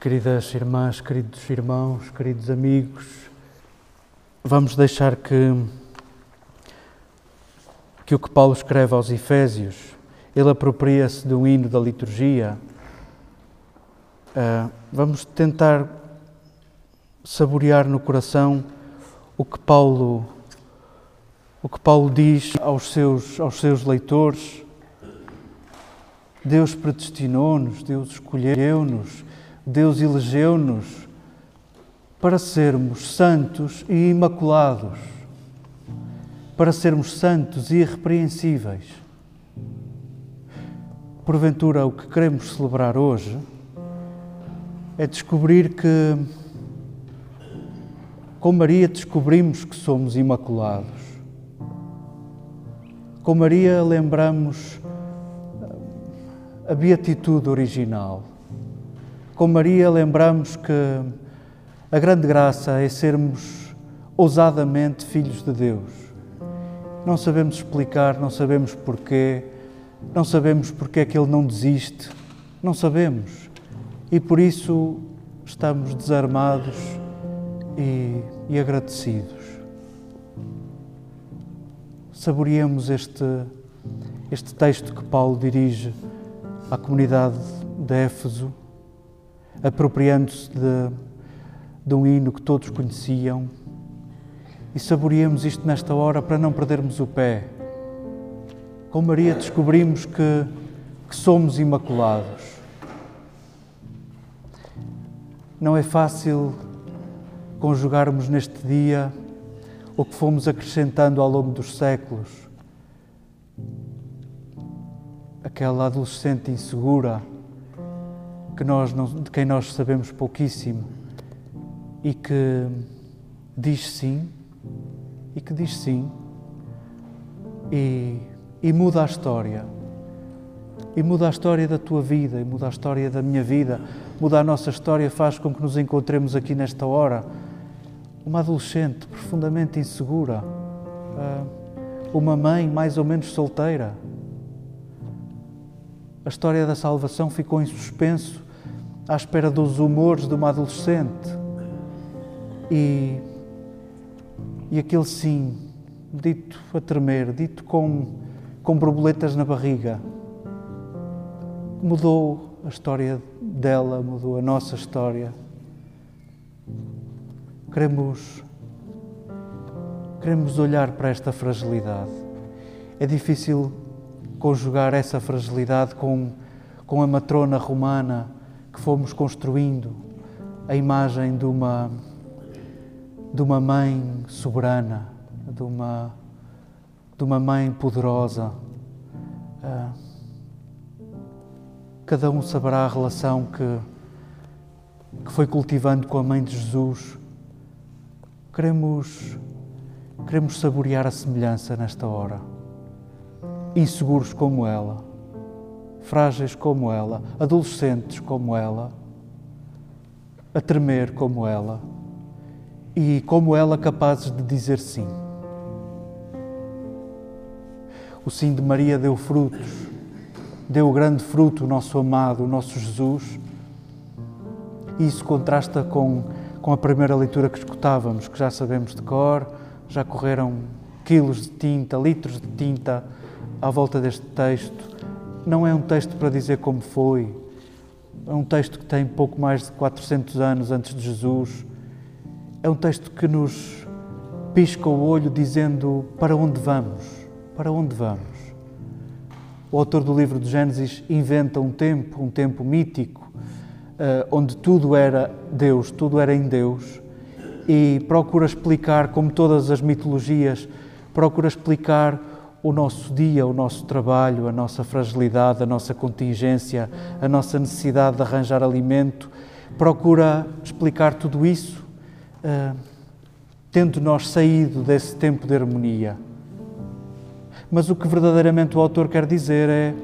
Queridas irmãs, queridos irmãos, queridos amigos, vamos deixar que, que o que Paulo escreve aos Efésios, ele apropria-se de um hino da liturgia. Uh, vamos tentar saborear no coração o que Paulo o que Paulo diz aos seus, aos seus leitores. Deus predestinou-nos, Deus escolheu-nos, Deus elegeu-nos para sermos santos e imaculados, para sermos santos e irrepreensíveis. Porventura, o que queremos celebrar hoje é descobrir que, com Maria, descobrimos que somos imaculados com Maria lembramos a beatitude original. Com Maria lembramos que a grande graça é sermos ousadamente filhos de Deus. Não sabemos explicar, não sabemos porquê, não sabemos porque é que Ele não desiste, não sabemos. E por isso estamos desarmados e, e agradecidos saboreemos este, este texto que Paulo dirige à comunidade de Éfeso, apropriando-se de, de um hino que todos conheciam, e saboreemos isto nesta hora para não perdermos o pé. Com Maria descobrimos que, que somos imaculados. Não é fácil conjugarmos neste dia o que fomos acrescentando ao longo dos séculos. Aquela adolescente insegura que nós não, de quem nós sabemos pouquíssimo e que diz sim, e que diz sim, e, e muda a história. E muda a história da tua vida, e muda a história da minha vida, muda a nossa história, faz com que nos encontremos aqui nesta hora uma adolescente profundamente insegura, ah, uma mãe mais ou menos solteira. A história da salvação ficou em suspenso à espera dos humores de uma adolescente. E, e aquele sim, dito a tremer, dito com, com borboletas na barriga, mudou a história dela, mudou a nossa história. Queremos, queremos olhar para esta fragilidade. É difícil conjugar essa fragilidade com, com a matrona romana que fomos construindo, a imagem de uma, de uma mãe soberana, de uma, de uma mãe poderosa. Ah, cada um saberá a relação que, que foi cultivando com a mãe de Jesus Queremos, queremos saborear a semelhança nesta hora. Inseguros como ela, frágeis como ela, adolescentes como ela, a tremer como ela e como ela capazes de dizer sim. O sim de Maria deu frutos, deu grande fruto o nosso amado, o nosso Jesus. Isso contrasta com com a primeira leitura que escutávamos, que já sabemos de cor, já correram quilos de tinta, litros de tinta à volta deste texto. Não é um texto para dizer como foi, é um texto que tem pouco mais de 400 anos antes de Jesus. É um texto que nos pisca o olho dizendo para onde vamos, para onde vamos. O autor do livro de Gênesis inventa um tempo, um tempo mítico, uh, onde tudo era Deus, tudo era em Deus, e procura explicar, como todas as mitologias, procura explicar o nosso dia, o nosso trabalho, a nossa fragilidade, a nossa contingência, a nossa necessidade de arranjar alimento, procura explicar tudo isso, uh, tendo nós saído desse tempo de harmonia. Mas o que verdadeiramente o autor quer dizer é: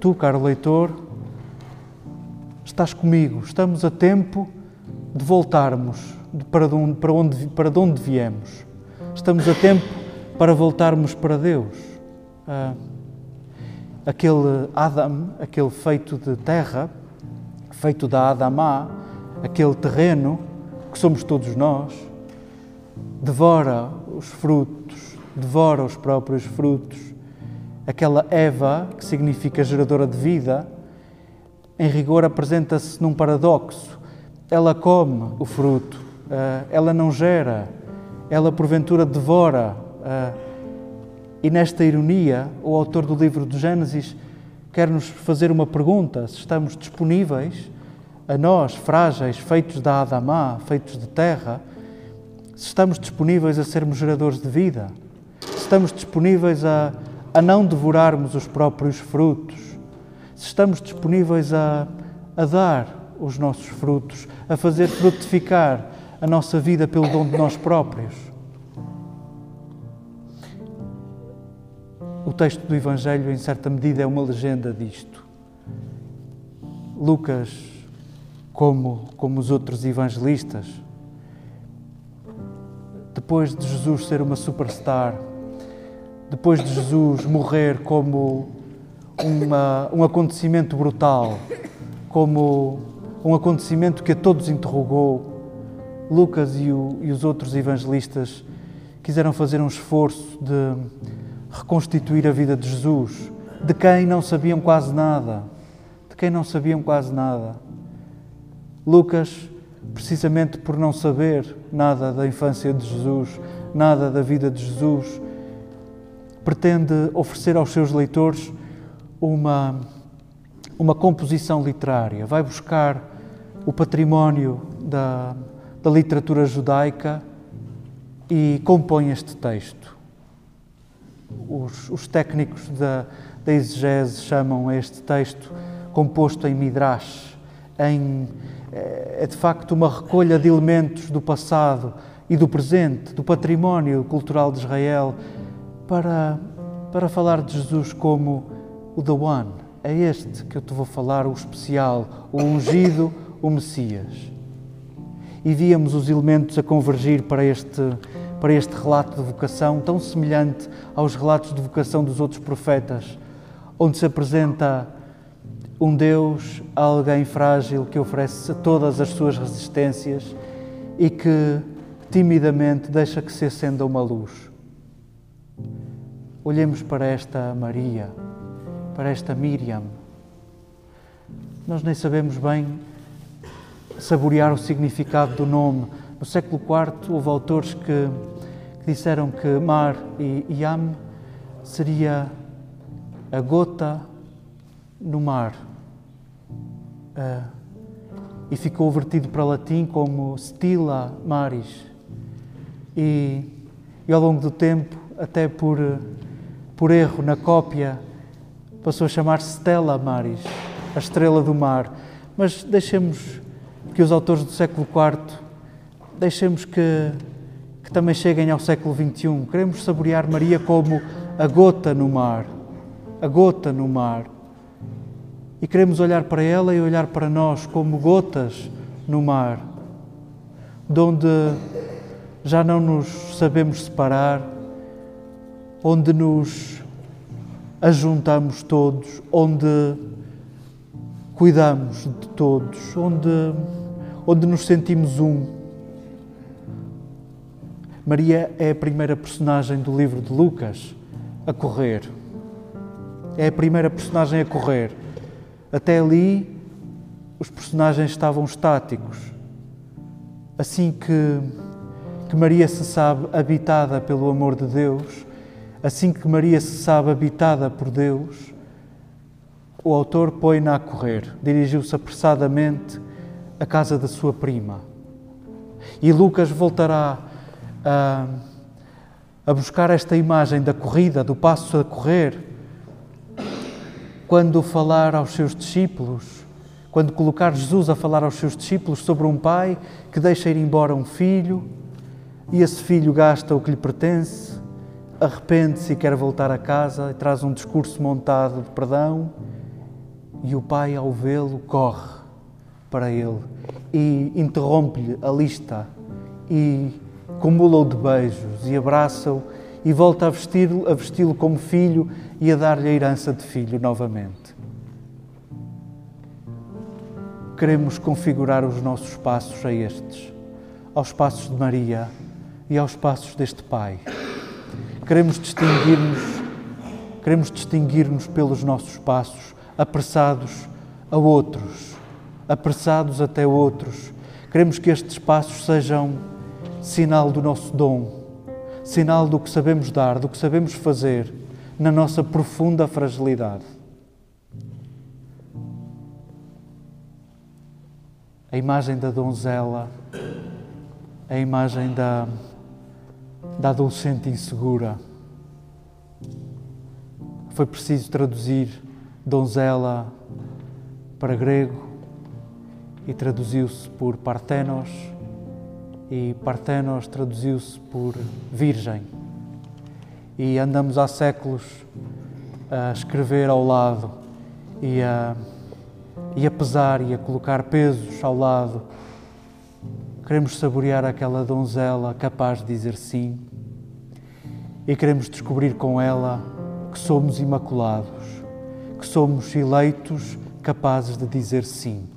tu, caro leitor, estás comigo, estamos a tempo de voltarmos para onde, para onde, para de onde viemos. Estamos a tempo para voltarmos para Deus. Ah, aquele Adam, aquele feito de terra, feito da Adamá, aquele terreno que somos todos nós, devora os frutos, devora os próprios frutos. Aquela Eva, que significa geradora de vida, em rigor apresenta-se num paradoxo. Ela come o fruto, eh, ela não gera, ela porventura devora. E nesta ironia, o autor do livro do Gênesis quer nos fazer uma pergunta: se estamos disponíveis, a nós, frágeis, feitos da Adamá, feitos de terra, se estamos disponíveis a sermos geradores de vida, se estamos disponíveis a, a não devorarmos os próprios frutos, se estamos disponíveis a, a dar os nossos frutos, a fazer frutificar a nossa vida pelo dom de nós próprios. O texto do Evangelho, em certa medida, é uma legenda disto. Lucas, como, como os outros evangelistas, depois de Jesus ser uma superstar, depois de Jesus morrer como uma, um acontecimento brutal, como um acontecimento que a todos interrogou, Lucas e, o, e os outros evangelistas quiseram fazer um esforço de reconstituir a vida de Jesus, de quem não sabiam quase nada, de quem não sabiam quase nada. Lucas, precisamente por não saber nada da infância de Jesus, nada da vida de Jesus, pretende oferecer aos seus leitores uma, uma composição literária. Vai buscar o património da, da literatura judaica e compõe este texto. Os, os técnicos da, da exegese chamam este texto composto em midrash, em, é, é de facto uma recolha de elementos do passado e do presente, do património cultural de Israel, para, para falar de Jesus como o The One. É este que eu te vou falar, o especial, o ungido, o Messias e víamos os elementos a convergir para este, para este relato de vocação, tão semelhante aos relatos de vocação dos outros profetas, onde se apresenta um Deus alguém frágil que oferece todas as suas resistências e que timidamente deixa que se acenda uma luz. Olhemos para esta Maria, para esta Miriam. Nós nem sabemos bem saborear o significado do nome. No século IV houve autores que disseram que mar e yam seria a gota no mar. Uh, e ficou vertido para latim como stila maris. E, e ao longo do tempo, até por, por erro na cópia, passou a chamar-se Stella Maris, a estrela do mar. Mas deixemos que os autores do século IV deixemos que, que também cheguem ao século XXI. Queremos saborear Maria como a gota no mar, a gota no mar. E queremos olhar para ela e olhar para nós como gotas no mar, de onde já não nos sabemos separar, onde nos ajuntamos todos, onde cuidamos de todos, onde onde nos sentimos um. Maria é a primeira personagem do livro de Lucas a correr. É a primeira personagem a correr. Até ali, os personagens estavam estáticos. Assim que, que Maria se sabe habitada pelo amor de Deus, assim que Maria se sabe habitada por Deus, o autor põe-na a correr. Dirigiu-se apressadamente a casa da sua prima. E Lucas voltará a, buscar esta imagem da corrida, do passo a correr, quando falar aos seus discípulos, quando colocar Jesus a falar aos seus discípulos sobre um pai que deixa ir embora um filho e esse filho gasta o que lhe pertence, arrepende-se e quer voltar a casa e traz um discurso montado de perdão e o pai, ao vê-lo, corre para ele e interrompe-lhe a lista e cumula-o de beijos e abraça-o e volta a vesti-lo a vesti como filho e a dar-lhe a herança de filho novamente. queremos configurar os nossos passos a estes, aos passos de Maria e aos passos deste Pai. Queremos distinguir-nos, queremos distinguir-nos pelos nossos passos, apressados a outros, apressados até outros. Queremos que estes passos sejam sinal do nosso dom, sinal do que sabemos dar, do que sabemos fazer na nossa profunda fragilidade. A imagem da donzela, a imagem da, da adolescente insegura. Foi preciso traduzir donzela para grego e traduziu-se por Partenos e Partenos traduziu-se por virgem. E andamos há séculos a escrever ao lado e a, e a pesar e a colocar pesos ao lado. Queremos saborear aquela donzela capaz de dizer sim e queremos descobrir com ela que somos imaculados, que somos eleitos capazes de dizer sim.